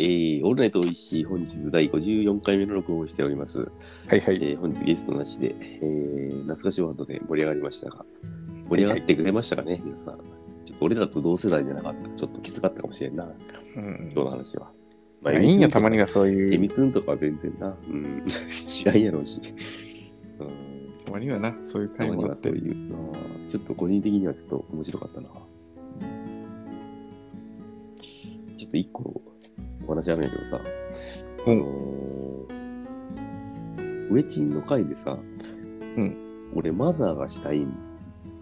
えー、オールナイトおいしい本日第54回目の録音をしております。はいはい。えー、本日ゲストなしで、えー、懐かしいワードで盛り上がりましたが、盛り上がってくれましたかね、皆さん。ちょっと俺らと同世代じゃなかったらちょっときつかったかもしれんな、うん今日の話は。ままあ、いいんや、たまには。はそうえいう。みつんとかは全然な、うん、知らんやろうし。うんたまにはな、そういうたまに会もあって。はそういう、ちょっと個人的にはちょっと面白かったな。ちょっと一個お話あるんやけどさ、あのー、ウエチンの回でさ、うん俺マザーがしたいん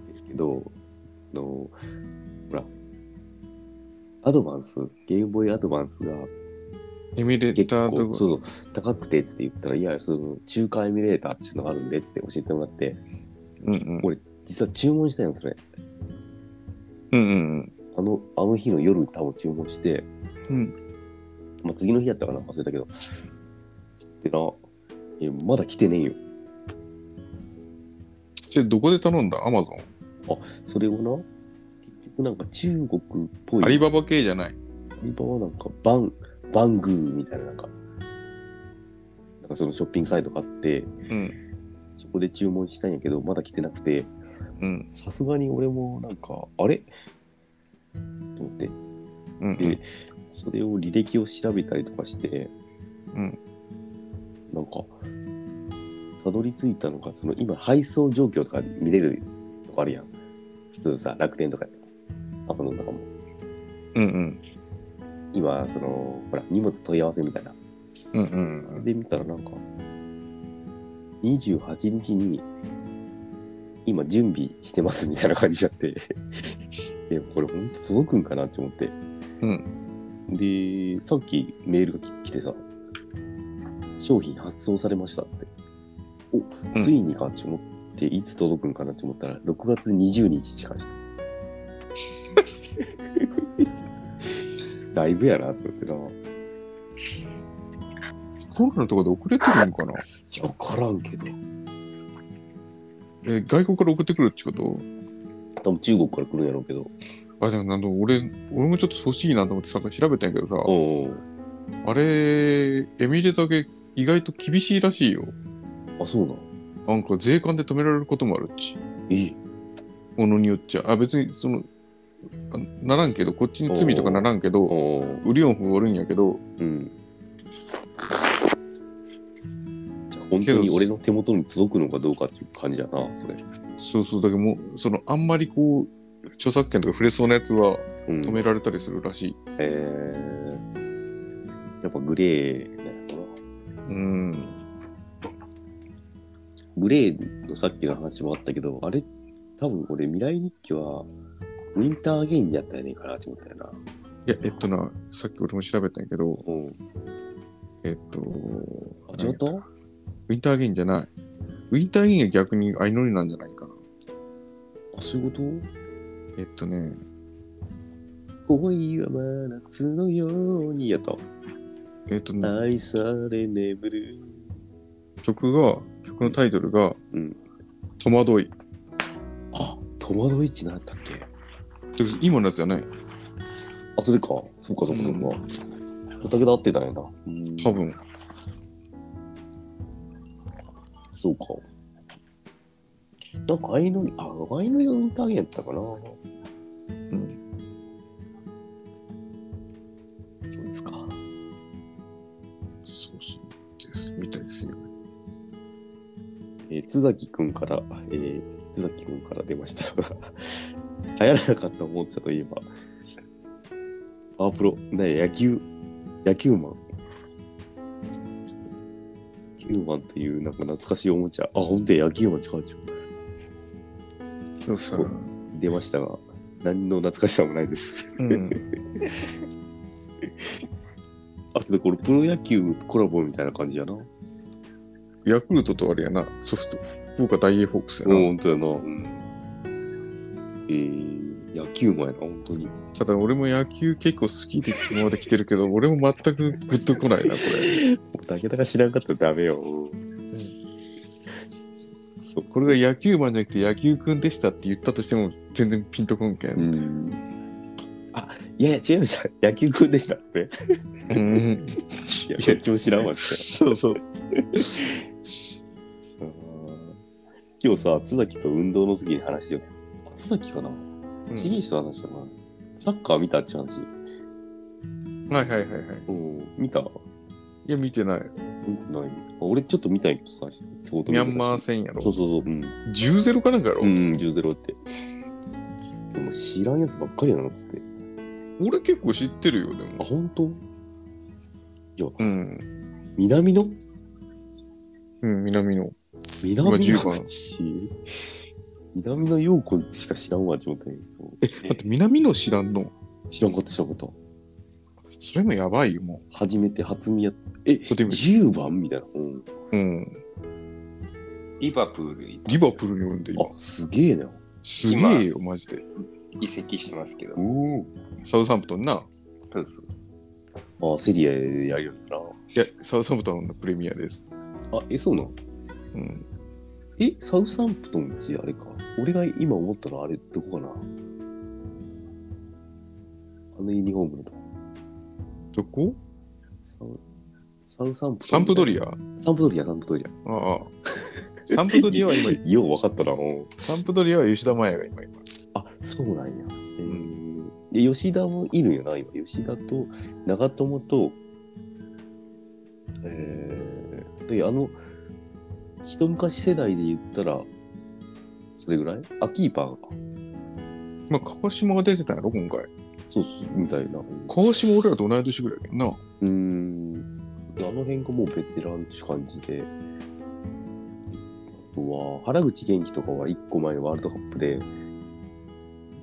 ですけど、あのほら、アドバンス、ゲームボーイアドバンスがエミュレーターとそうそう高くてって言ったら、いや、その中華エミュレーターっていうのがあるんでって教えてもらって、うんうん。俺実は注文したよ、それ。うんうんあの、あの日の夜多分注文して、うん。まあ、次の日やったかな忘れたけど。でな、えまだ来てねえよ。それどこで頼んだ？アマゾン？それをな、結局なんか中国っぽい。アリババ系じゃない？アリババなんかバン、バングーみたいななんか、なんかそのショッピングサイトがあって、うん。そこで注文したんやけど、まだ来てなくて、うん。さすがに俺もなんか、あれ？と思って、うん。で、それを履歴を調べたりとかして、うん。なんか、たどり着いたのが、その今配送状況とか見れるとこあるやん。普通さ、楽天とか、アマゾンとかも。うんうん。今、その、ほら、荷物問い合わせみたいな。うんうんで、見たらなんか、28日に、今準備してますみたいな感じになって、え、これほんと届くんかなって思って。うん。で、さっきメールが来来てさ、商品発送されましたっつって。お、ついにかって思って、いつ届くんかなって思ったら、6月20日近した。だいぶやなって思ってな。コロナとかで遅れてるんかな？いや、わからんけど。え、外国から送ってくるってこと？多分中国から来るんやろうけど。あ、でもなんだ、俺、俺もちょっと欲しいなと思ってさ、調べたんやけどさ、あれ、エミレだけ意外と厳しいらしいよ。あ、そうなん。なんか税関で止められることもあるっち。えものによっちゃ。あ、別に、その、あならんけど、こっちに罪とかならんけど、おうウリオンフおるんやけど、うん。じゃあ本当に俺の手元に届くのかどうかっていう感じやな、それ。そうそう、だけどもう、その、あんまりこう、著作権とか触れそうなやつはうん。止められたりするらしい。えー、やっぱグレーなんやろな。うん。グレーのさっきの話もあったけど、あれ、多分俺未来日記はウィンターゲインやったやねんかなって思ったよな。いや、えっとな、さっき俺も調べたんやけど、うん。えっと、あ、違った？ウィンターゲインじゃない。ウィンターゲインが逆に相乗りなんじゃないかな。あ、そういうこと？えっとね、恋は真夏のようにやった。えっとね、愛され眠る。曲が、曲のタイトルが、うん。戸惑い。あ、戸惑いっちなんやったっけ？で今のやつじゃないあ、それか。そうか、そうか、そうか。畑田合ってたんやな。うん多分。そうか。なんか、あいのり、あ、あいのりのインターゲンやったかな。うん。そうですか。そうそうです。みたいですよ。えー津崎くんから、えー津崎くんから出ましたのが、流行らなかったおもちゃといえば、パワープロ、ね、野球、野球マン。野球マンというなんか懐かしいおもちゃ。あ、ほんとや野球マン近いじゃん。そうさそう出ましたが、何の懐かしさもないです。うん。あ、けどこれプロ野球コラボみたいな感じやな。ヤクルトとあれやな、ソフト、福岡大英ホークスやうん、な。ほんとやな。うん。えー、野球マンやな、本当に。ただ俺も野球結構好きで今まで来てるけど、俺も全くグッとこないな、これ。武田が知らんかったらダメよ。そう、これが野球マンじゃなくて野球くんでしたって言ったとしても全然ピンとこんけん。うん。あ、いやいや、違いました。野球くんでしたっつって。うん。いや、どっちも知らんわって。そうそう。うん今日さ、津崎と運動の時に話してよ。あ津崎かな？ちぎりした話だな。サッカー見たって話。はいはいはいはい。うん、見た？いや、見てない。見てない。俺ちょっと見たいけどさ、相当ミャンマー戦やろ。そうそうそう。うん。10-0かなんかやろ、うん、10-0って。でも知らんやつばっかりやな、つって。俺結構知ってるよ、であ、も。本当？いや、うん。南のうん、南の。南の10番口南の陽子しか知らんわ、って思ったんやけどだって南の知らんの？知らんかった、知らんかった。それもやばいよ、も初めて初見やえ、とても10番みたいな。うん。う。うん。リバプールにリバプールにおるんで、今あ、。すげえな。すげえよ、マジで。移籍してますけど。おサウサンプトンな。そうそう。あ、セリアでやるよな。いや、サウサンプトンのプレミアです。あ、え、そうなの？うん。え、サウサンプトンちあれか？俺が今思ったのあれ、どこかな？あのユニフォームのとこ。どこ？サウサウサンプ。サンプドリア？アサンプドリア、サンプドリア。ああ。サンプドリアは今、よう分かったな。うんサンプドリアは吉田麻也が今、今。あ、そうなんや。えーで、吉田もいるんよな、今。吉田と長友と、えー、で、あの、一昔世代で言ったら、それぐらい？あ、キーパーか。まあ、川島が出てたんやろ、今回。そうそう、みたいな。川島俺らと同い年ぐらいやけどな。うーん。あの辺がもうベテランって感じで。あとは、原口元気とかは1個前のワールドカップで、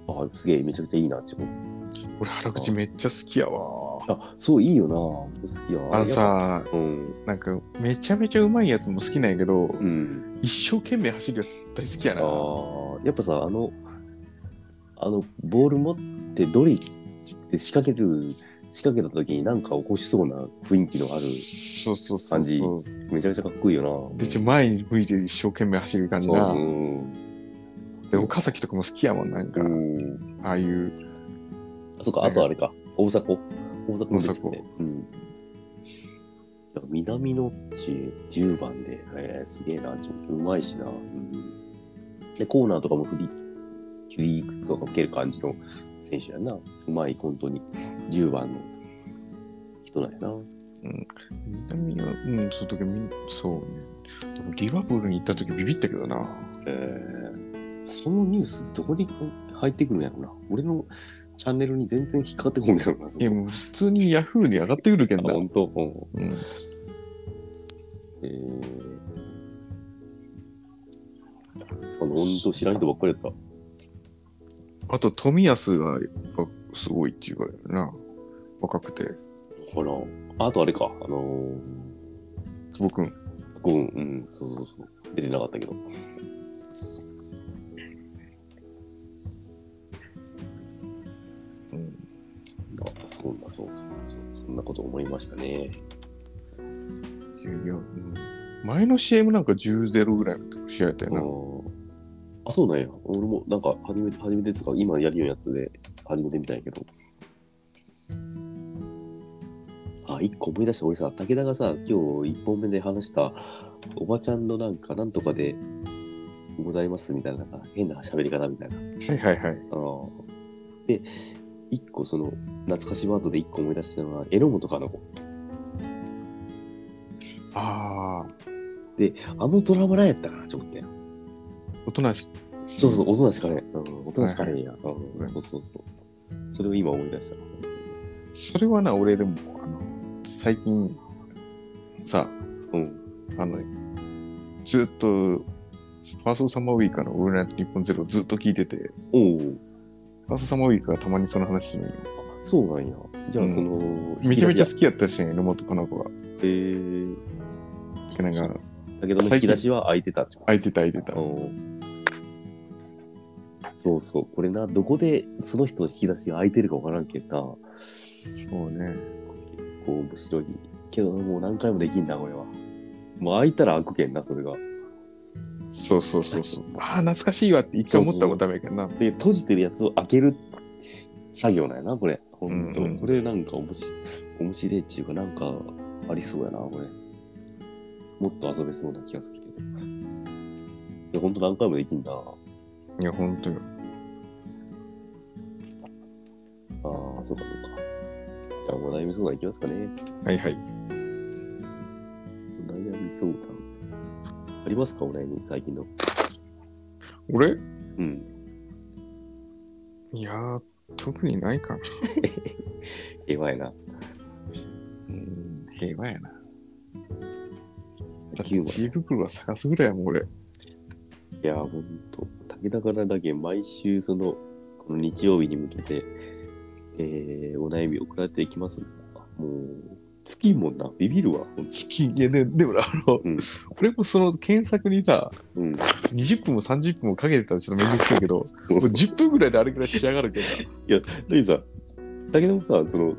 あ、すげえ、めちゃくちゃいいなって思う。俺、原口めっちゃ好きやわ。あ、そう、いいよな。好きや。あのさ、うん。なんか、めちゃめちゃうまいやつも好きなんやけど、うん。一生懸命走るやつ大好きやあな。あ、やっぱさ、あの、あの、ボール持ってドリって仕掛ける、仕掛けた時になんか起こしそうな雰囲気のある、そうそうそう。感じめちゃめちゃかっこいいよな。で、前に向いて一生懸命走る感じな。そうそう。で、岡崎とかも好きやもん、なんか、うん。ああいう。あ、そっか、あとあれか。大迫。大迫もです大ね。うん。南の地10番で、えー、すげえな、ちょっとうまいしな。うん。で、コーナーとかもフリー、フリーとか受ける感じの選手やな。うまい、本当に。10番の人なんやな。南は、うん、その時み、そうね。でもリバプールに行った時ビビったけどな。えー、そのニュースどこに入ってくるんやろな。俺のチャンネルに全然引っかかってこんやろな。そいや、もう普通にヤフーに上がってくるけんあ、な。本当。うんうん。えー、あの、本当知らん人ばっかりやった。あと、富安がやっぱすごいっていうからな。若くて。ほら。あとあれか、あのー、久保くん。ゴン、うん、そうそうそう。出てなかったけど。うん。あそんな、そうそんなこと思いましたね。いやいや、うん前の CM なんか10-0ぐらいの試合やったよな。あ、そうなんや。俺もなんか初めて、初めてつか、今やるようなやつで初めて見たんやけど。あ、一個思い出した。俺さ、武田がさ、今日一本目で話した、おばちゃんのなんか、なんとかでございますみたいな、な変な喋り方みたいな。はいはいはい。あーで、一個その、懐かしワードで一個思い出したのは、榎本かの子。ああ、あのドラマ何やったかなちょっと。おとなしそうそう、大人しかね。うん、大人しかねえや。うはいん、そうそうそう。それを今思い出した。それはな、俺でも、あの、最近、さ、うん。あの、ずっと、ファーストサマーウイカのオールナイト日本ゼロずっと聞いてて、おお、ファーストサマーウイカがたまにその話するのよ。そうなんや。じゃあ、うんその、めちゃめちゃ好きやったし、榎本かな子が。えー、なんか、だけども引き出しは開いてたってこ空いてた空いてた。と。うんそうそう。これな、どこでその人の引き出しが開いてるかわからんけんな。そうね。こう、面白い。けど、もう何回もできんな、これは。もう開いたら開くけんな、それが。そうそうそうそう。ああ、懐かしいわって一回思ったもんダメやけどな。で、閉じてるやつを開ける作業なんやな、これ。ほんと、うんうんこれなんかおもし面白いっていうか、なんかありそうやな、これ。もっと遊べそうな気がするけど。で、ほんと何回もできんだ。いや、ほんとよ。そうかそうか。じゃあ、お悩み相談いきますかね。はいはい。お悩み相談。ありますかお悩み、最近の。俺？うん。いやー、特にないかな。平和やな。うん、平和やな。だって9話知恵袋は探すぐらいやもん、俺。いや、ほんと。武田からだけ毎週、その、この日曜日に向けて、えー、お悩み送られていきます。もう、尽きんもんな。ビビるわ。月、いや、ででもな、あの、うん俺もその検索にさ、うん。20分も30分もかけてたらちょっとめんどくさいけど、もう10分ぐらいであれぐらい仕上がるけどな。だけどさ、武田もさ、その、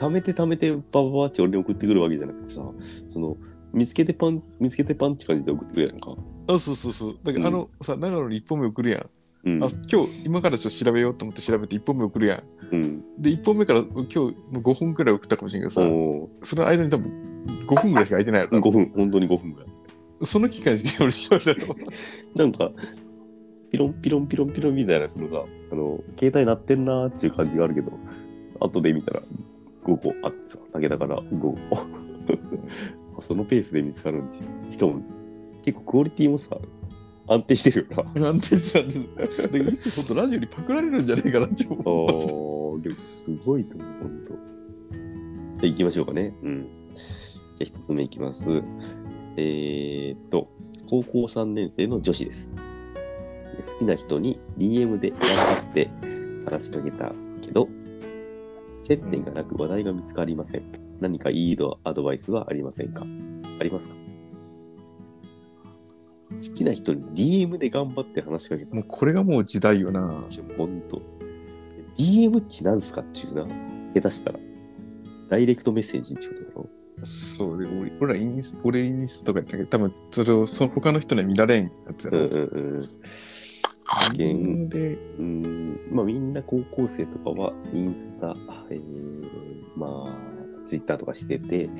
貯めて貯めてバババって俺に送ってくるわけじゃなくてさ、その、見つけてパン、見つけてパンって感じで送ってくるやんか。あ、そうそうそう。だからあの、さ、長野に1本目送るやん。うん。あ、今日、今からちょっと調べようと思って調べて1本目送るやん。うん。で、1本目から今日もう5本くらい送ったかもしれんけどさ、おその間に多分5分ぐらいしか空いてないやろ。5分、本当に5分ぐらい。その期間しか俺調べたの。なんか、ピロンピロンピロンピロンみたいな、そのさ、あの、携帯鳴ってんなーっていう感じがあるけど、後で見たら5個あってさ、武田から5個。そのペースで見つかるんですよ。しかも、結構クオリティもさ、安定してるよな。安定したんです。だからいつほんとラジオにパクられるんじゃねえかなって思う。おー、でもすごいと思う、ほんと。じゃあ行きましょうかね。うん。じゃあ一つ目いきます。えー、っと、高校3年生の女子です。好きな人に DM で頑張って話しかけたけど、接点がなく話題が見つかりません。何かいいアドバイスはありませんか？ありますか？好きな人に DM で頑張って話しかけた。もうこれがもう時代よな。ほんと。DM って何すかっていうな。下手したら。ダイレクトメッセージってことだろそうで、俺俺らインス俺インスタとかやったけど、多分それをその他の人には見られんやつやろ。うんうんうん。ゲで、うん、まあみんな高校生とかはインスタ、えー、まあツイッターとかしてて、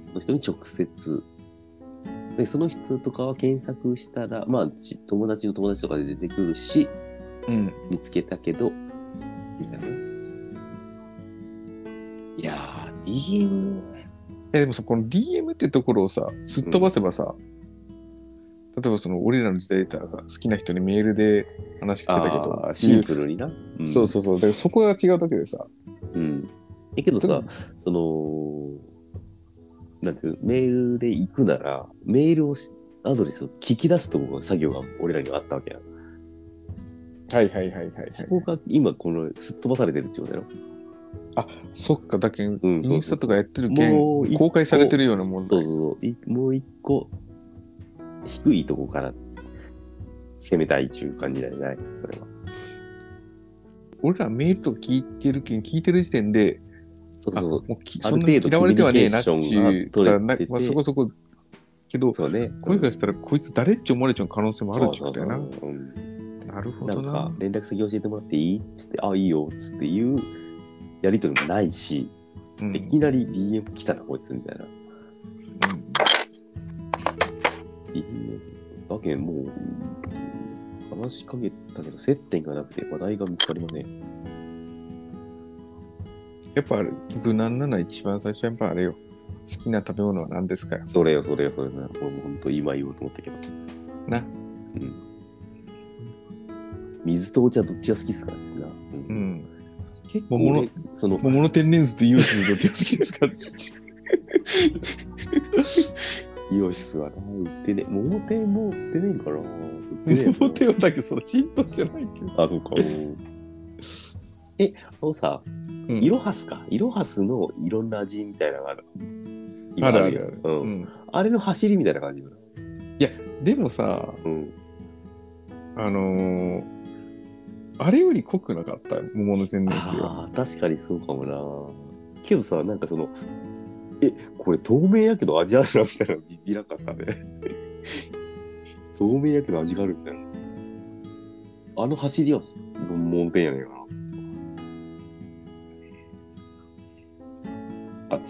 その人に直接、で、その人とかは検索したら、まあち友達の友達とかで出てくるし、うん。見つけたけど、みたいな。いやー、DM、え、でもさ、この DM ってところをさ、すっ飛ばせばさ、例えばその俺らの時代だったらさ、好きな人にメールで話しかけたけどあー、シンプルにな。んそうそうそう。だからそこが違うだけでさ、うん。えけどさ、その、なんていうのメールで行くなら、メールをしアドレスを聞き出すとこ作業が俺らにはあったわけや。はいはいはいはい、はい。そこが今このすっ飛ばされてるってことだよ。そっか、だけん、うんインスタとかやってるけんもう一個公開されてるようなもんだそうそうそうい。もう一個、低いとこから攻めたいっていう感じだよね、それは。俺らメールとか聞いてるけん、聞いてる時点で、あそうそうもうきある程度嫌われてはねえなっていう、からなまあ、そこそこ、けど、そうね。これからしたら、こいつ誰って思われちゃう可能性もあるってことやな。なるほどななんか。連絡先教えてもらっていいつって、あ、いいよ。つっていうやりとりもないし、うんいきなり DM 来たな、こいつみたいな。DM だけどもう、話しかけたけど、接点がなくて話題が見つかりません。やっぱ無難なのは一番最初やっぱあれよ。好きな食べ物は何ですかよ。それよ、それよ、それよ。俺も本当今言おうと思ったけど。な。うん。水とお茶どっちが好きっすかってな。うんうん。結構桃の俺、その、桃の天然水とイオシスどっちが好きですか？イオシスはな、売ってね、桃天も売ってねえんかな？売ってねえの 桃天はだけどそれ浸透してないけど。あ、そうか。え、あのさ、うんイロハスか。イロハスのいろんな味みたいなのがある。今あるあるよある。う。うんん。あれの走りみたいな感じだな。でもさ、うん。あのー、あれより濃くなかった？桃の天然水は。ああ、確かにそうかもな。けどさ、なんかその、え、これ透明やけど味あるなみたいなのビビらんかったね。透明やけど味があるみたいな。あの走りはす、もんぺんやねんかな。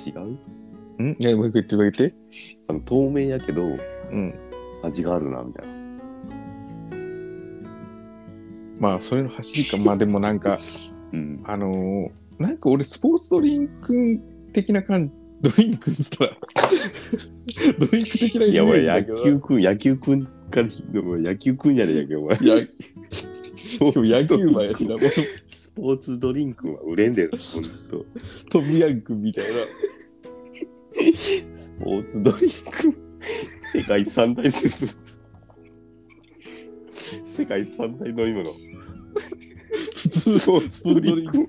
違う？ん？いや、もう一回言ってもらって。あの透明やけど、うん。味があるな、みたいな。まあ、それの走りか。まあ、でもなんか、うん。あのーなんか俺、スポーツドリンク的な感じ、ドリンクっつったら、ドリンク的なイいや、メー俺、野ジだけど球くん、野球くんから、野球くんやねんやけど、お前。いや、そう今日野球マンやしな、ポーツドリンクは売れんで、ほんと。トムヤンクンみたいな。スポーツドリンク、世界三大スープ。世界三大飲み物。普通スポーツドリンク。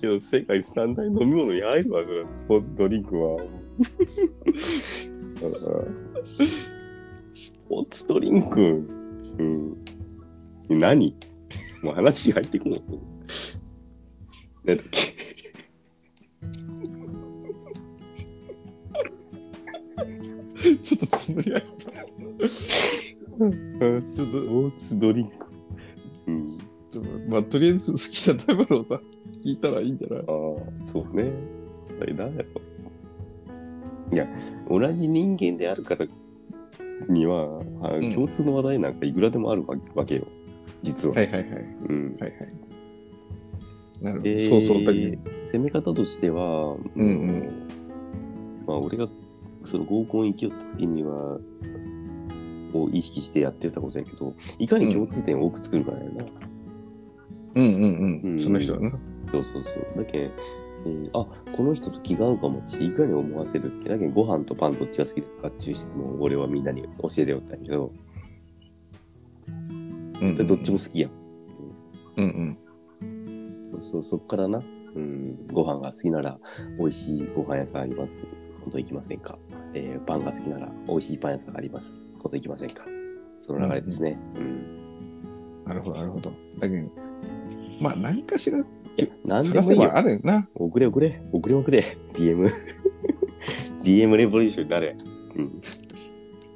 けど、世界三大飲み物に入るわ、それスポーツドリンクは。スポーツドリンク、うん。何？もう話入ってこん。なんだっけ ちょっとつもりある。スポーツドリンク。うん。ちょまあ、とりあえず好きな食べ物をさ、聞いたらいいんじゃない？ああ、そうね。あれなんやろ。いや、同じ人間であるからには、共通の話題なんかいくらでもあるわわけよ。実は。はいはいはい。うん。はいはい。なるほど。でそうそう。だ攻め方としては、うんうんまあ、俺がその合コン行きよった時には、を意識してやってたことやけど、いかに共通点を多く作るかやな。うんうんうん。うんその人はな。そうそうそう。だけん、えーあこの人と気が合うかもっていかに思わせるっけだけどご飯とパンどっちが好きですかっていう質問を俺はみんなに教えておったんやけど、うんでどっちも好きやん。うんうん。そうそう、そっからな、うん、ご飯が好きなら美味しいご飯屋さんあります。今度行きませんか、えーパンが好きなら美味しいパン屋さんあります。今度行きませんか？その流れですね。うん。なるほど、なるほど。だけど、まあ、何かしら、いや、なんでもいいよ。あるよな。送れ送れ。送れ送れ。DM。DM レボリューションになれ。うん。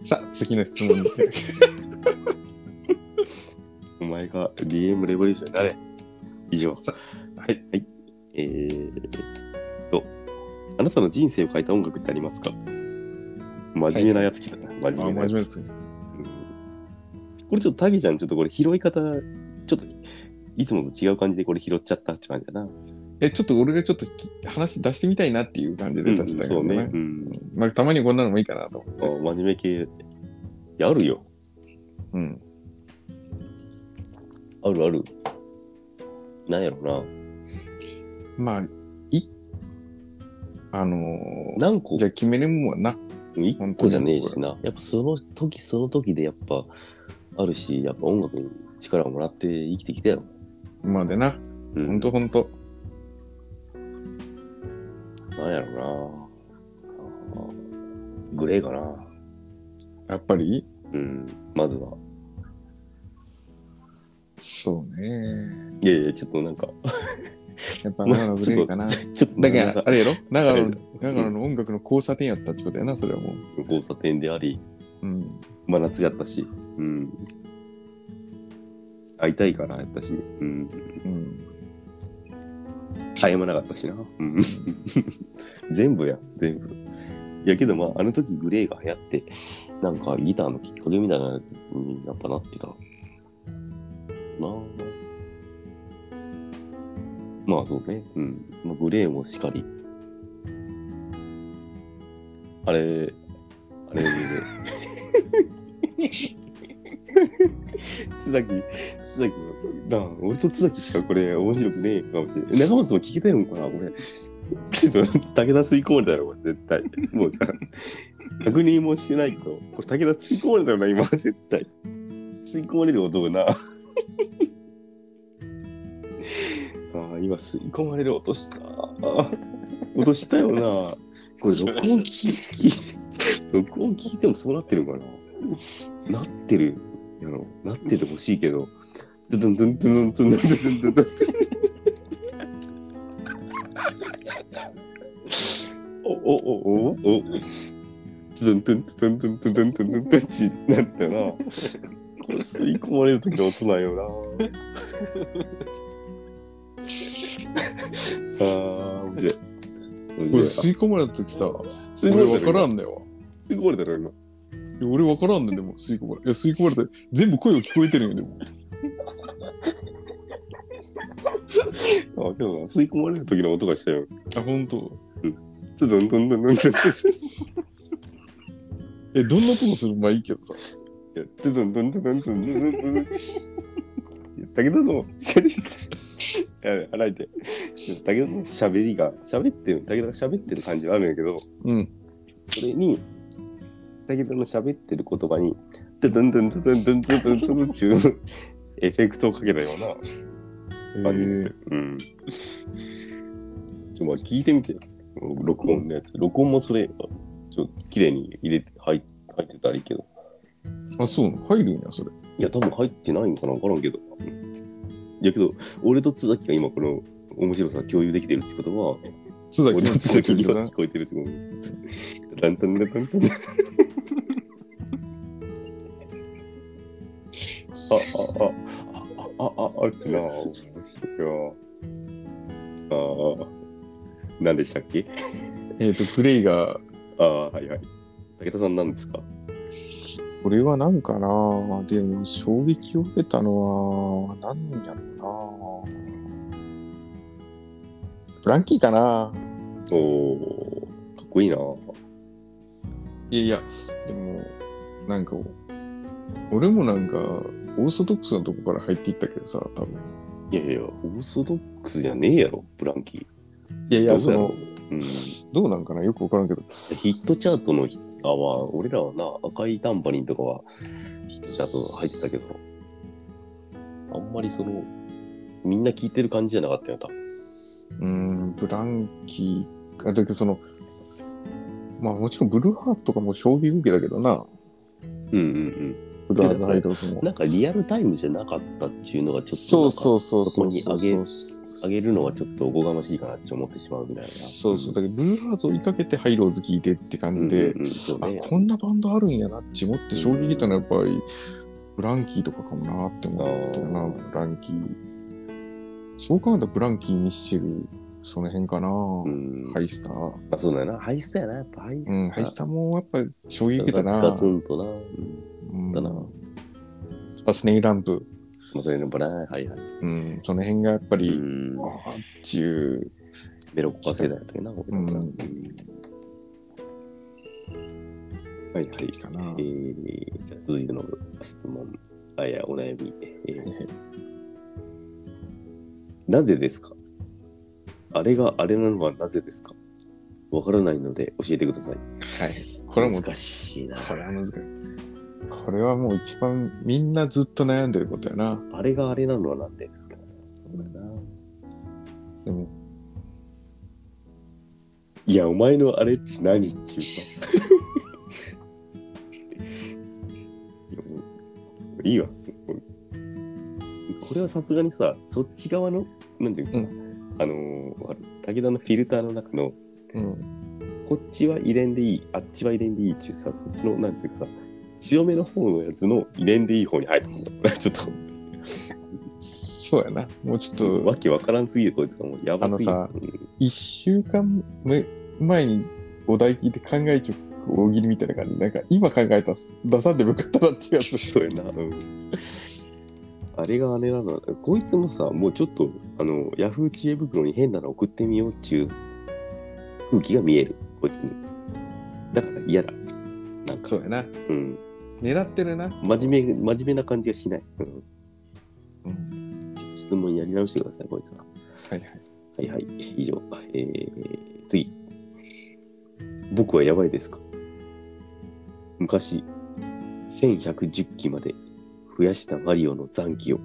さあ、次の質問に。お前が DM レボリューションになれ。以上。さ はい。はい。えーっと、あなたの人生を変えた音楽ってありますか？真面目なやつ来たな。あ、真面目なやつ。これちょっとタギちゃん、ちょっとこれ拾い方、ちょっといつもと違う感じでこれ拾っちゃったって感じだな。え、ちょっと俺がちょっとき話出してみたいなっていう感じで出したけどそうね。ね。うん。まあ、たまにこんなのもいいかなと思って。あ真面目系。やるよ。うん。あるある。なんやろな。まあ、い、あのー何個？じゃあ決めるもんはな。一個じゃねえしな。やっぱその時その時でやっぱあるし、やっぱ音楽に力をもらって生きてきたやろ。まあでな。うん、ほんとほんと。なんやろな。あーグレーかな。やっぱり？うん。まずは。そうね。いやいや、ちょっとなんか。やっぱ長野グレーかな。ちょっと、だけあれやろ？長野の長野の音楽の交差点やったってことやな、それはもう。交差点であり、うん。真夏やったし。うん。会いたいからやったし。うん。うん。絶え間なかったしな。うん。全部や、全部。いやけどまあ、あの時グレーが流行って、なんかギターのきっかけみたいなのにやっぱなってた。な。まあそうね。うん。まあ、グレーもしかり。あれ、あれで、津崎、津崎なあ、俺と津崎しかこれ面白くねえかもしれない。中松も聞けたいのかなこれ。ちょっと武田吸い込まれたろ、絶対。もうさ、確認もしてないけど、これ武田吸い込まれたよな、今絶対。吸い込まれる音がな。ああ、今吸い込まれる音した。あ ー音したよな。これ録音聞き、録音聞いてもそうなってるかな。なってるやろ。なっててほしいけど。ドゥンドゥンドゥンドゥンドゥンドゥンドゥンドゥンドゥンおおおおおドゥンドゥンドゥンドゥンドゥンドゥンドゥンドゥンドゥンドゥンチなったな。吸い込まれるときは遅ないよな。ああ、面白い。これ吸い込まれた時さ、吸い俺分込まれたらからんだよ。吸い込まれたら今。いや俺分からんねんでも吸い込まれいや吸い込まれて全部声が聞こえてるんよでもあ、けどな、吸い込まれる時の音がしたよ。あ本当つどんどんどんどんどん えどんなとこするまあいいけどさってドゥドゥンドゥンドゥンドゥンドゥン。ドゥンドゥン言ったけどの洗えて。だけどの喋りが喋ってるだけど喋ってる感じはあるんやけどうん。それにだけどの喋ってる言葉にドゥドゥンドゥンドゥンドゥンドゥンドゥンドゥンっていうエフェクトをかけたような感じでうん。ちょまあ聞いてみて録音のやつ。録音もそれちょ綺麗に入れて入ってたらいいけど。あそうなの？入るんやそれいや、多分入ってないのかな？わからんけど。いやけど、俺と津崎が今この面白さ共有できてるってことは、津崎俺と津崎にはな聞こえてるってこと。だんだんだんだんだん。あ、あ、あ、あ、あ、あ、あ、つな、面白いよ。ああ、何でしたっけえっ、とプレイがああ、はいはい。武田さん何ですかこれは何かな？でも衝撃を受けたのは何やろうな？フランキーかな？おおかっこいいな。いやいやでもなんか俺もなんかオーソドックスなとこから入っていったけどさ多分。いやいや、オーソドックスじゃねえやろ、ブランキー。いやいやそのうん、どうなんかな？よくわからんけど。ヒットチャートのヒあは、俺らはな、赤いタンバリンとかはヒットチャート入ってたけど、あんまりその、みんな聞いてる感じじゃなかったよ、多分。うーんブランキー。あだけどそのまあもちろんブルーハーツとかも衝撃受けだけどな。うんうんブルーハーツハイローズも。うん。なんかリアルタイムじゃなかったっていうのがちょっとそうそうそう。そこに上げ上げるのはちょっとおこがましいかなって思ってしまうみたいな。そうそうだけどブルーハーツ追いかけてハイローズ聞いてって感じで、うんうんうんそうあね。こんなバンドあるんやなって思って衝撃たのはやっぱりブランキーとかかもなって思ったよなブランキーそう考えたらブランキーミッシェルその辺かな、うん。ハイスターあ、そうだよな。ハイスタやな。やっぱハイスタ。うんハイスターもやっぱり衝撃受けたなガツンとな。うんうんだなあスネイランプまあ、それのバラはいはい。うんその辺がやっぱうり、ん。ああっていうベロコカ世代だったな、俺らはうんはいはい。かなえー、じゃあ続いての質問。あ、いや、お悩み。えーなぜですか？あれがあれなのはなぜですか？わからないので教えてください。はいこれは難しいな。これは難しいこれはもう一番みんなずっと悩んでることやなあれがあれなのはなんでですか。でもいや、お前のあれっち何っていうか。いいいわ。これはさすがにさ、そっち側の、なんていうんですか、あのー、武田のフィルターの中の、うんこっちは遺伝でいい、あっちは遺伝でいいっていうさ、そっちの、なんていうかさ、強めの方のやつの遺伝でいい方に入るの。これはちょっと、そうやなもうちょっとわけわからんすぎる、こいつはもうやばすぎる。あのさ一週間前前にお題聞いて考えちょ大喜利みたいな感じでなんか今考えたら出さんでもよかったなっていうやつそうやな。うん。あれがあれなの。こいつもさ、もうちょっと、あの、ヤフー知恵袋に変なの送ってみようっていう空気が見える。こいつに。だから嫌だ。なんか、そうやなうん。狙ってるな、真面目、真面目な感じがしない。うん。うん、質問やり直してください、こいつは。はいはいはいはい。以上。えー、次。僕はやばいですか？昔、1110機まで増やしたマリオの残機を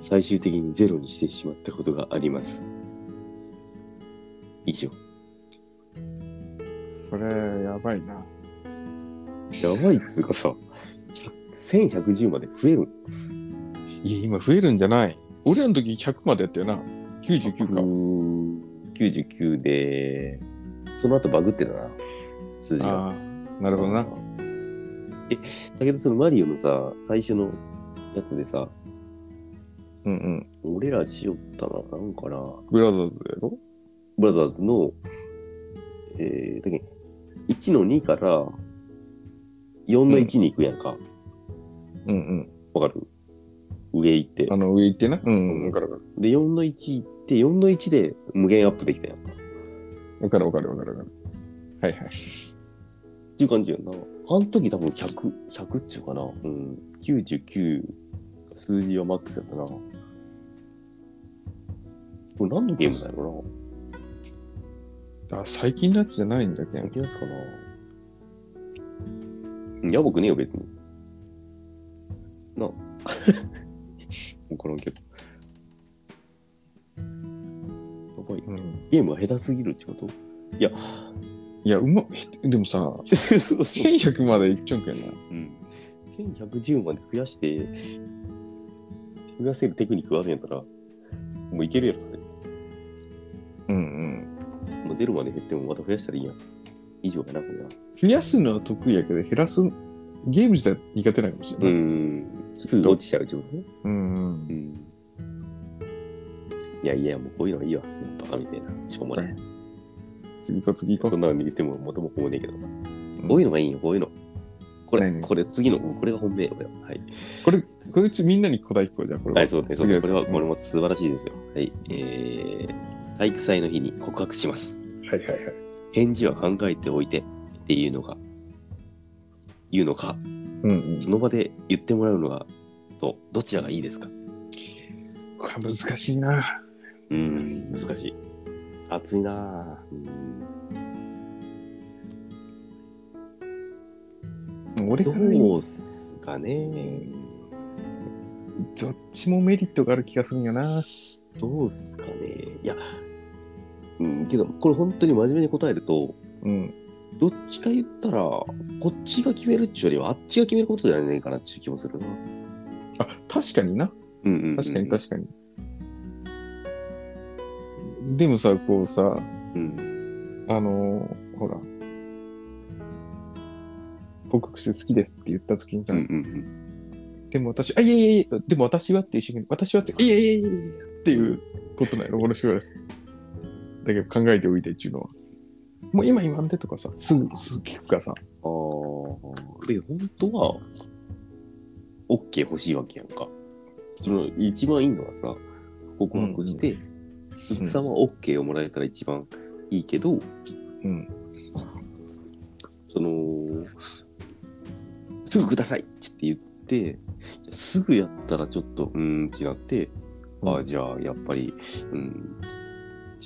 最終的にゼロにしてしまったことがあります。以上。それやばいなやばいっつうかさ、1110まで増えるいや今増えるんじゃない。俺らの時100までやったよな。99か、99で、その後バグってたな、数字が。ああなるほどな。え、だけどそのマリオのさ、最初のやつでさ、うんうん。俺らしよったな、なんかな、ブラザーズやろ？ブラザーズのえー、だけ？ど1の2から4の1に行くやんか。うんうん。わ、かる？上行ってあ。の、上行ってな。うんうん。わかるわかで、4の1行って、4の1で無限アップできたやんか。っる。わかるわかるわかるわかる。はいはい。ていう感じやんな。あの時多分100、100っちゅうかな。うん。99、数字はマックスやったな。これ何のゲームだろあ、最近のやつじゃないんだうな最けど。近のやつかな。いや、僕ねえよ、別に。なあ。わからんけど。やばい。うん。ゲームが下手すぎるってこと？いや、いや、うま、でもさ、そ うそうそう。1100までいっちゃうんけんな。うん。1110まで増やして、増やせるテクニックがあるんやったら、もういけるやろ、それ。うんうん。もう出るまで減ってもまた増やしたらいいやん。以上やな、これは。増やすのは得意やけど、減らす、ゲーム自体苦手なのかもしれうない。ん。すぐ落ちちゃうってことね。うん。うんうん。いやいや、もうこういうのはいいわ。もうバカみたいな。しょうもない。次行こう、次行こそんなの言っても元も子もねえけどな。こういうのがいいよ、こういうの。これ、何？これ次の、これが本命よ。はい。う。これ、こいつみんなに答え聞こうじゃん、これは。はい、そうです。次のやつこれは、これも素晴らしいですよ。はい。えー、体育祭の日に告白します。はいはいはい。返事は考えておいてっていうのが、言うのか、うんうん。その場で言ってもらうのが、と、どちらがいいですか？これ難しいな。うん、難しい難しい。熱いなぁ。うん俺からどうっすかねどっちもメリットがある気がするんよな。どうっすかねいや、うん、けど、これ本当に真面目に答えると、うん。どっちか言ったら、こっちが決めるっちゅうよりは、あっちが決めることじゃないかなっていう気もするな。あ、確かにな。うんうん、うん。確かに確かに。でもさ、こうさ、うん。あのーほら、報告して好きですって言った時にさ、うんうんでも私、あ、いやいやいや、でも私はっていう瞬間に、私はって、いやいやいやいやっていうことなの、この人です。だけど考えておいてっていうのは。もう今言わんでとかさ、すぐ、すぐ聞くかさ。ああ。で、本当は、OK 欲しいわけやんか。その、一番いいのはさ、告白して、すぐさま OK をもらえたら一番いいけど、うん。その、すぐくださいって言って、すぐやったらちょっと、うーんってなって、ああ、じゃあ、やっぱり、うん、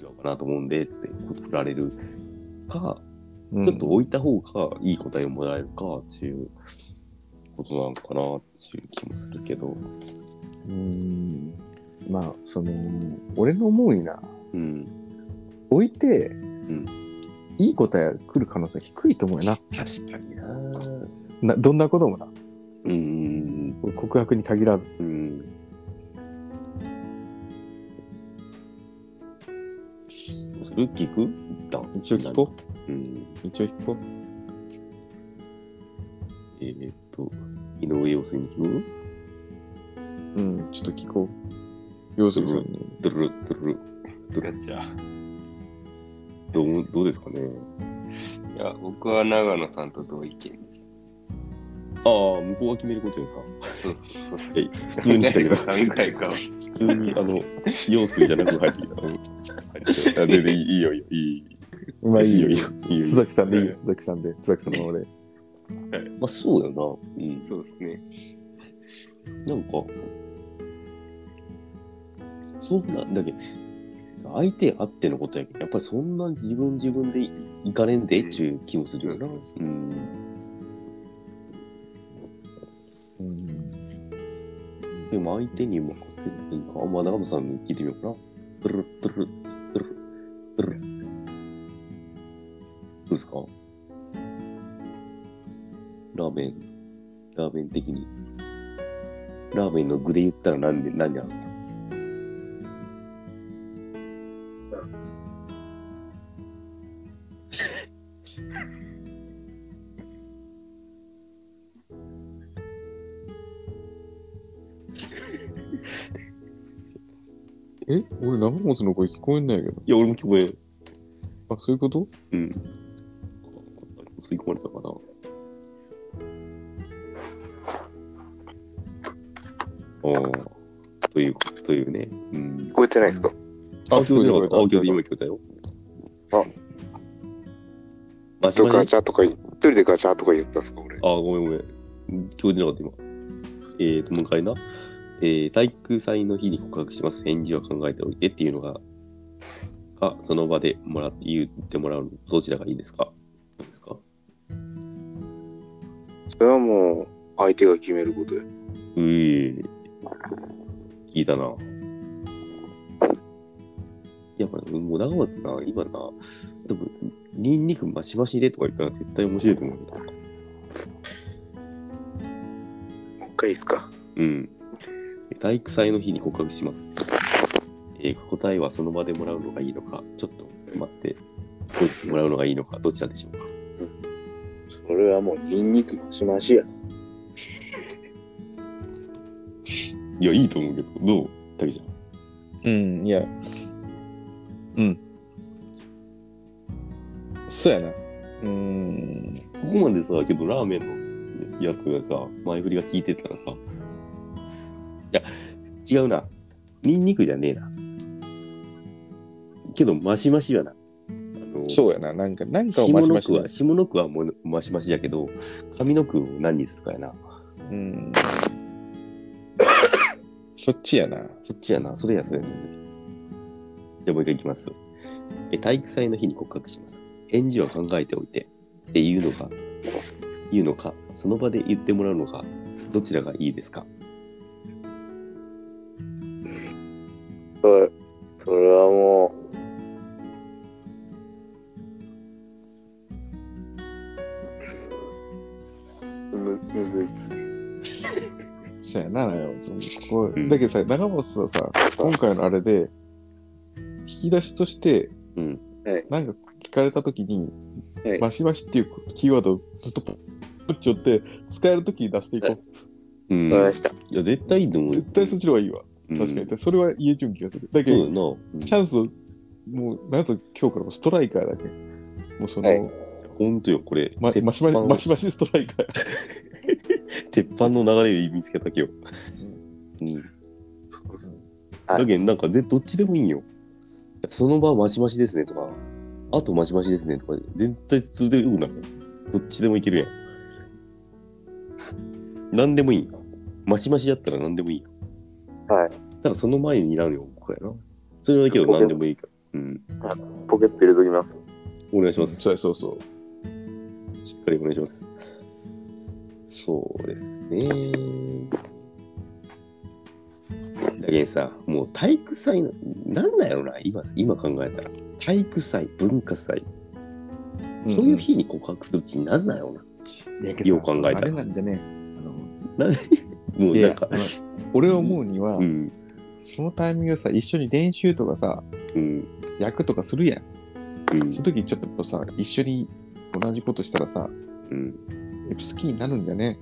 違うかなと思うんで、つって、振られるか、うんちょっと置いた方がいい答えをもらえるかっていうことなのかなっていう気もするけど。うん。まあ、その、俺の思うにな、うん。置いて、いい答え来る可能性低いと思うよな。確かにななどんなこともな。うん。告白に限らず。うん。する聞く一旦。一応聞こう。うん。う。一応聞こう。えーっと、井上陽水に聞く？うん、ちょっと聞こう。要するに。ドゥルル、ドゥルル。ドゥルルガチャ。どう、どうですかね？いや、僕は長野さんと同意見です。ああ、向こうが決めることやな。そ普通に来たけど。考えか。普通に、あの、陽水じゃなく入ってきた。うんあででいいよ、いいよ、いい。まあいいよ、いいよ。いいよ。須崎さんでいいよ、須崎さんで。須崎さんの俺。まあ、そうよな。うん。そうですね。なんか、そんな、だけど、相手あってのことやけど、やっぱりそんな自分自分でいいかれんでっちゅう気もするよな。うん。うん。でも相手に任せるというか、まあ、長野さんに聞いてみようかな。トゥルルトゥルルトゥルルどうですか？ラーメン、ラーメン的に。ラーメンの具で言ったら何で、何あるの？俺、長松の声聞こえんないけど。いや、俺も聞こえん。あ、そういうこと？うん。吸い込まれたかなああ、という、というね。うん聞。こえてないですか？あ、今日じゃなかった。あ、今聞こえたよ。あマジマジガチャとか、一人でガチャとか言ったんですか俺。あ、ごめんごめん。今日じゃなかった、今。えーと、もう一回な。えー、体育祭の日に告白します。返事は考えておいてっていうのが、か、その場でもらって言ってもらうの、どちらがいいですか？ですか？それはもう、相手が決めることで。うえ聞いたな。やっぱり、もう長松な、今な、でも、ニンニクマシマシでとか言ったら絶対面白いと思うんだ。もう一回いいですか？うん。体育祭の日に告白します。えー答えはその場でもらうのがいいのか、ちょっと待って、後日もらうのがいいのか、どちらでしょうか？それはもう、ニンニクマシマシや。いや、いいと思うけど、どう？たけちゃん。うん、いや。うん。そうやな。うーん。ここまでさ、けどラーメンのやつがさ、前振りが効いてたらさ、いや、違うな。ニンニクじゃねえな。けど、マシマシやな。あのそうやな。なんか、なんかを下マシマシの句は、下の句はもうマシマシやけど、上の句を何にするかやな。うん。そっちやな。そっちやな。それや、それや、じゃあもう一回いきます。え、体育祭の日に告白します。返事は考えておいて。っていうのが、言うのか、その場で言ってもらうのか、どちらがいいですか？それ、それはもう、む、むずいっすね。そうやな。そのここうんだけどさ、長松はさ、今回のあれで、引き出しとして、うん。なんか聞かれたときに、はいマシマシっていうキーワードをずっとポッチ寄って、使えるときに出していこう。うん。わかりました。いや、絶対いいと思うよ。絶対そっちの方がいいわ。うん確かに。それは言えちゃう気がする。だけど、そうんチャンスを、もう、なんと今日からもストライカーだけ。もうその、はいほんとよ、これ。ま、鉄マシマシ、板マシマシストライカー。鉄板の流れを見つけた今日。うん。だけど、なんかぜ、どっちでもいいんよ。その場マシマシですねとか、あとマシマシですねとか、絶対普通でよくなる。どっちでもいけるやん。何でもいい。マシマシやったら何でもいいよ。はい。ただその前になるよ、これな。それだけど何でもいいから。うん。ポケット入れときます。お願いします。そうやそうそう。しっかりお願いします。そうですね。だけどさ、もう体育祭の、なんなんやろな、今、今考えたら。体育祭、文化祭。そういう日に告白するうちになんなんやろな。よう考えたらあれなんじゃね、あの、なんもうなんか、俺思うには、うん、そのタイミングでさ、一緒に練習とかさ、うん、役とかするやん。うんその時にちょっとさ、一緒に同じことしたらさ、うん。やっぱ好きになるんだよね？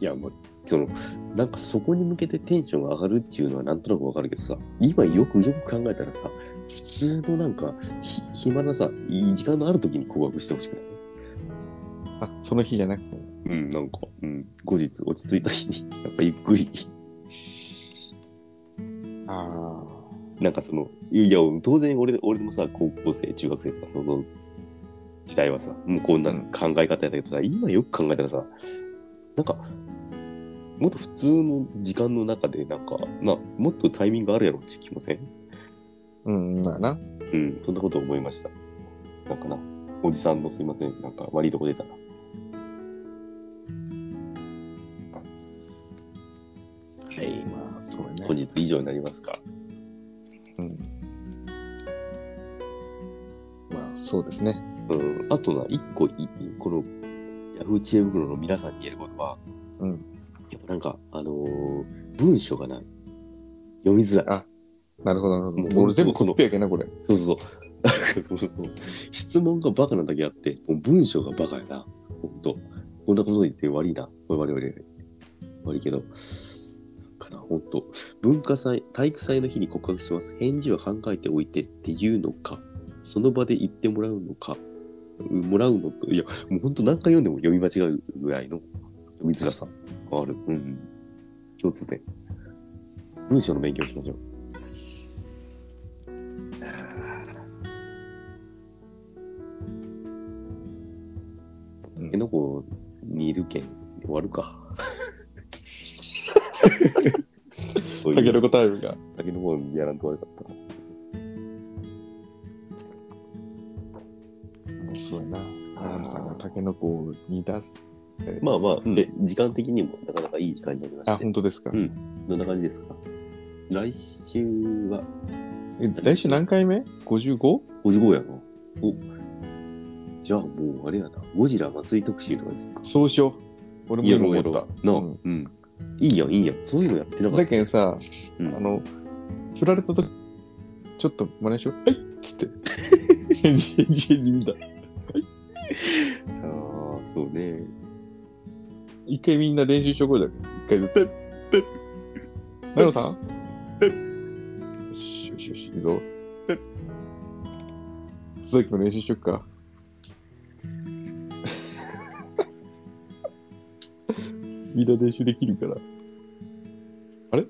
いや、もう、その、なんかそこに向けてテンションが上がるっていうのはなんとなくわかるけどさ、今よくよく考えたらさ、普通のなんか、ひ暇なさ、いい時間のある時に告白してほしくない？あ、その日じゃなくて。うん、なんか、うん、後日落ち着いた日に、なんかゆっくり、あなんかその、いや、当然俺俺もさ、高校生、中学生とか、その時代はさ、もうこんな考え方やったけどさ、今よく考えたらさ、なんか、もっと普通の時間の中で、なんか、な、もっとタイミングあるやろって気しません？うん、まあな。うん、そんなこと思いました。なんかな、おじさんのすいません、なんか悪いとこ出たな。い、まあ、そうや本ね。日以上になりますか。うん。まあ、そうですね。うん、あとな、一個い、この、ヤフー知恵袋の皆さんに言えることは、うん。やっぱなんか、あのー文章がない。読みづらい。あなるほど、なるほど。もう俺全部コピーやけんな、これ。そうそうそう。そうそう。質問がバカなだけあって、もう文章がバカやな。ほんと。こんなこと言って悪いな。これ悪い悪い。悪いけど。なんかな、ほんと。文化祭、体育祭の日に告白します。返事は考えておいてっていうのか、その場で言ってもらうのか、もらうのと、いや、もう本当何回読んでも読み間違うぐらいの読みづらさがある。うんうん。共通点。文章の勉強しましょう。うんタケノコにいるけん終わるか。そういうタケノコタイムが。タケノコやらんと悪かった。面白いな。タケノコを煮出す。まあまあ、うんえ時間的にもなかなかいい時間になりまあ、して。本当ですか。うんどんな感じですか？来週はえ来週何回目 ?55? 55やな。おじゃあもうあれやな。ゴジラ祭り特集とかですか？そうしよう。俺も今思った。な、うんうん。いいやん、いいやん。そういうのやってなかった。だけんさ、うんあの、振られたとき、ちょっと真似しよう。はいっつって。返事、返事、返事見た。ああ、そうね。一回みんな練習しとこうだけど。一回ずつ。ペッ、ペッ。長野さん？ペッ。よしよしよし、いいぞ。ペッ。続きも練習しよっか。みんな練習できるから。あれ？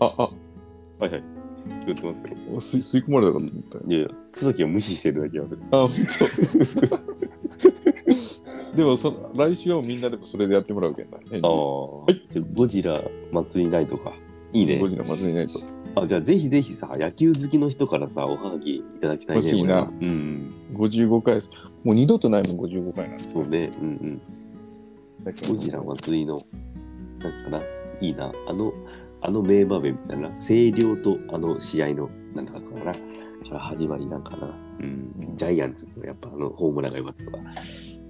あ、あ、はいはい。聞こえてますよ。吸い吸い込まれたかと思ったよ。いやいや、津崎を無視してるような気がする。あ、ほんと。でもその、来週はみんなでもそれでやってもらうけんな。ああ、じゃあゴジラ祭りナイトか。いいね5。時の祭りないと。あじゃあぜひぜひさ、野球好きの人からさ、おはがきいただきたいね。欲しいなこれはうん55回。もう二度とないもん、55回なんうん。ですそうね。うんうん。だけどゴジラ祭りの、なんかな、いいな。あの、あの名場面みたいな、星稜とあの試合の、なんとかとかな。始まりなんかな。うん。ジャイアンツのやっぱあの、ホームランが良かったとか。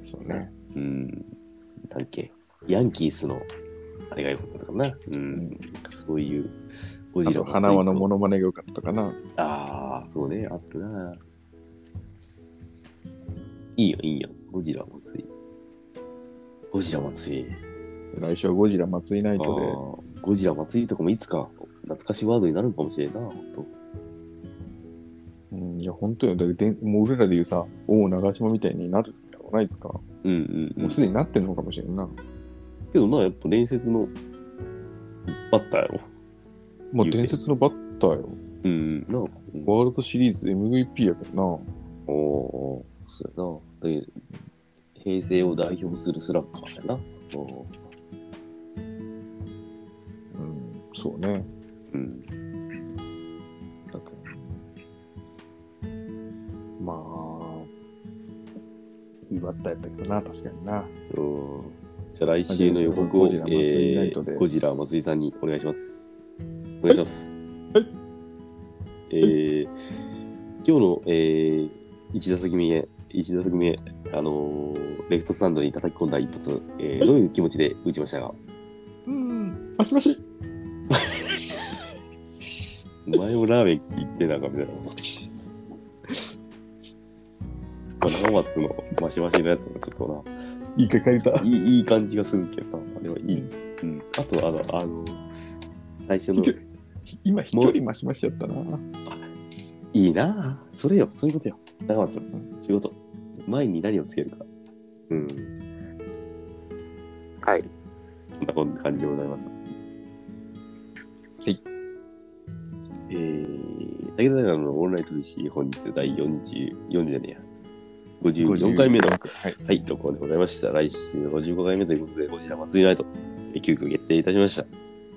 そうね。うん。だっけ。ヤンキースの、あれが良かったかな。うん。そういう、ゴあジラと、花輪のもモノマネが良かったかな。ああ、そうね、あったな。いいよ、いいよ。ゴジラ祭り。ゴジラ祭り。来週はゴジラ祭りナイあトで。ーゴジラ祭りとかもいつか懐かしいワードになるのかもしれんな、ほんと。うん、いや、本当よ。だでもう俺らで言うさ、おお、長島みたいになるんだろうな、いつか。うんうん、う。もうんすでになってんのかもしれんな。けどな、やっぱ伝説のバッターやろ。もう伝説のバッターよ。うんうん。なワールドシリーズ MVP やけどな。おおーそうやな。だけど平成を代表するスラッガーやな。うん、そうね。うん。だけどまあ、いいバッターやったけどな、確かにな。うんじゃあ来週の予告を、えーゴジラ松井さんにお願いします。お願いします。はいえー今日の、えー、1打席目、一打席目、あのーレフトスタンドに叩き込んだ一発、えーどういう気持ちで打ちましたか？うん、マシマシ。お前もラーメン行ってなんかみたいな。まあ長松のマシマシのやつもちょっといいか借りたな、いいいい感じがするけどな、あれはいい。うん。あと、あの、あの、最初の、今、飛距離マシマシやったな。いいなぁ。それよ、そういうことよ。長松、仕事。前に何をつけるか。うん。はい。そんなこんな感じでございます。はい。えー、武田長野のオンライト DC 本日第40、40じゃねえや。54回目の、はい。はい、録音でございました。来週55回目ということで、ゴジラ祭りナイト、えー急遽決定いたしました。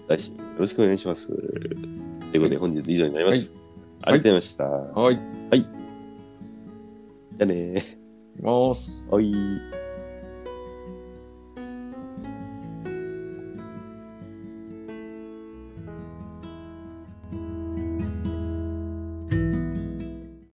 来週よろしくお願いします。ということで、本日以上になります。ありがとうございました。はい。じゃあねき。ます。はい。